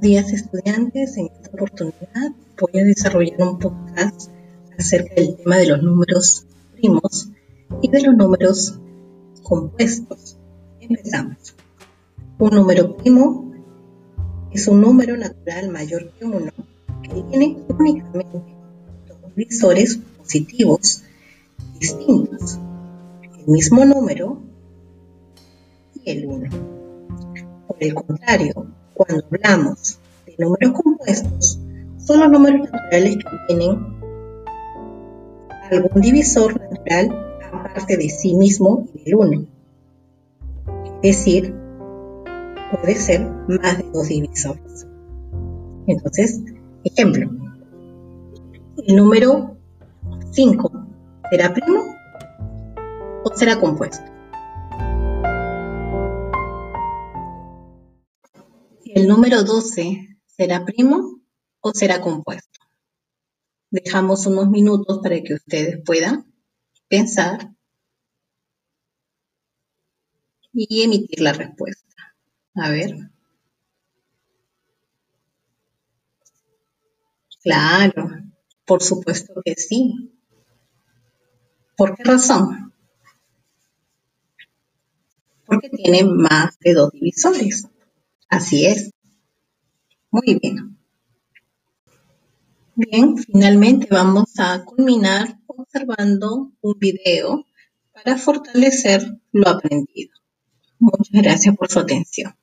días estudiantes, en esta oportunidad voy a desarrollar un podcast acerca del tema de los números primos y de los números compuestos. Empezamos. Un número primo es un número natural mayor que uno que tiene únicamente dos divisores positivos distintos, el mismo número y el 1. Por el contrario, cuando hablamos de números compuestos, son los números naturales que tienen algún divisor natural aparte de sí mismo y del 1. Es decir, puede ser más de dos divisores. Entonces, ejemplo, el número 5 será primo o será compuesto. ¿El número 12 será primo o será compuesto? Dejamos unos minutos para que ustedes puedan pensar y emitir la respuesta. A ver. Claro, por supuesto que sí. ¿Por qué razón? Porque tiene más de dos divisores. Así es. Muy bien. Bien, finalmente vamos a culminar observando un video para fortalecer lo aprendido. Muchas gracias por su atención.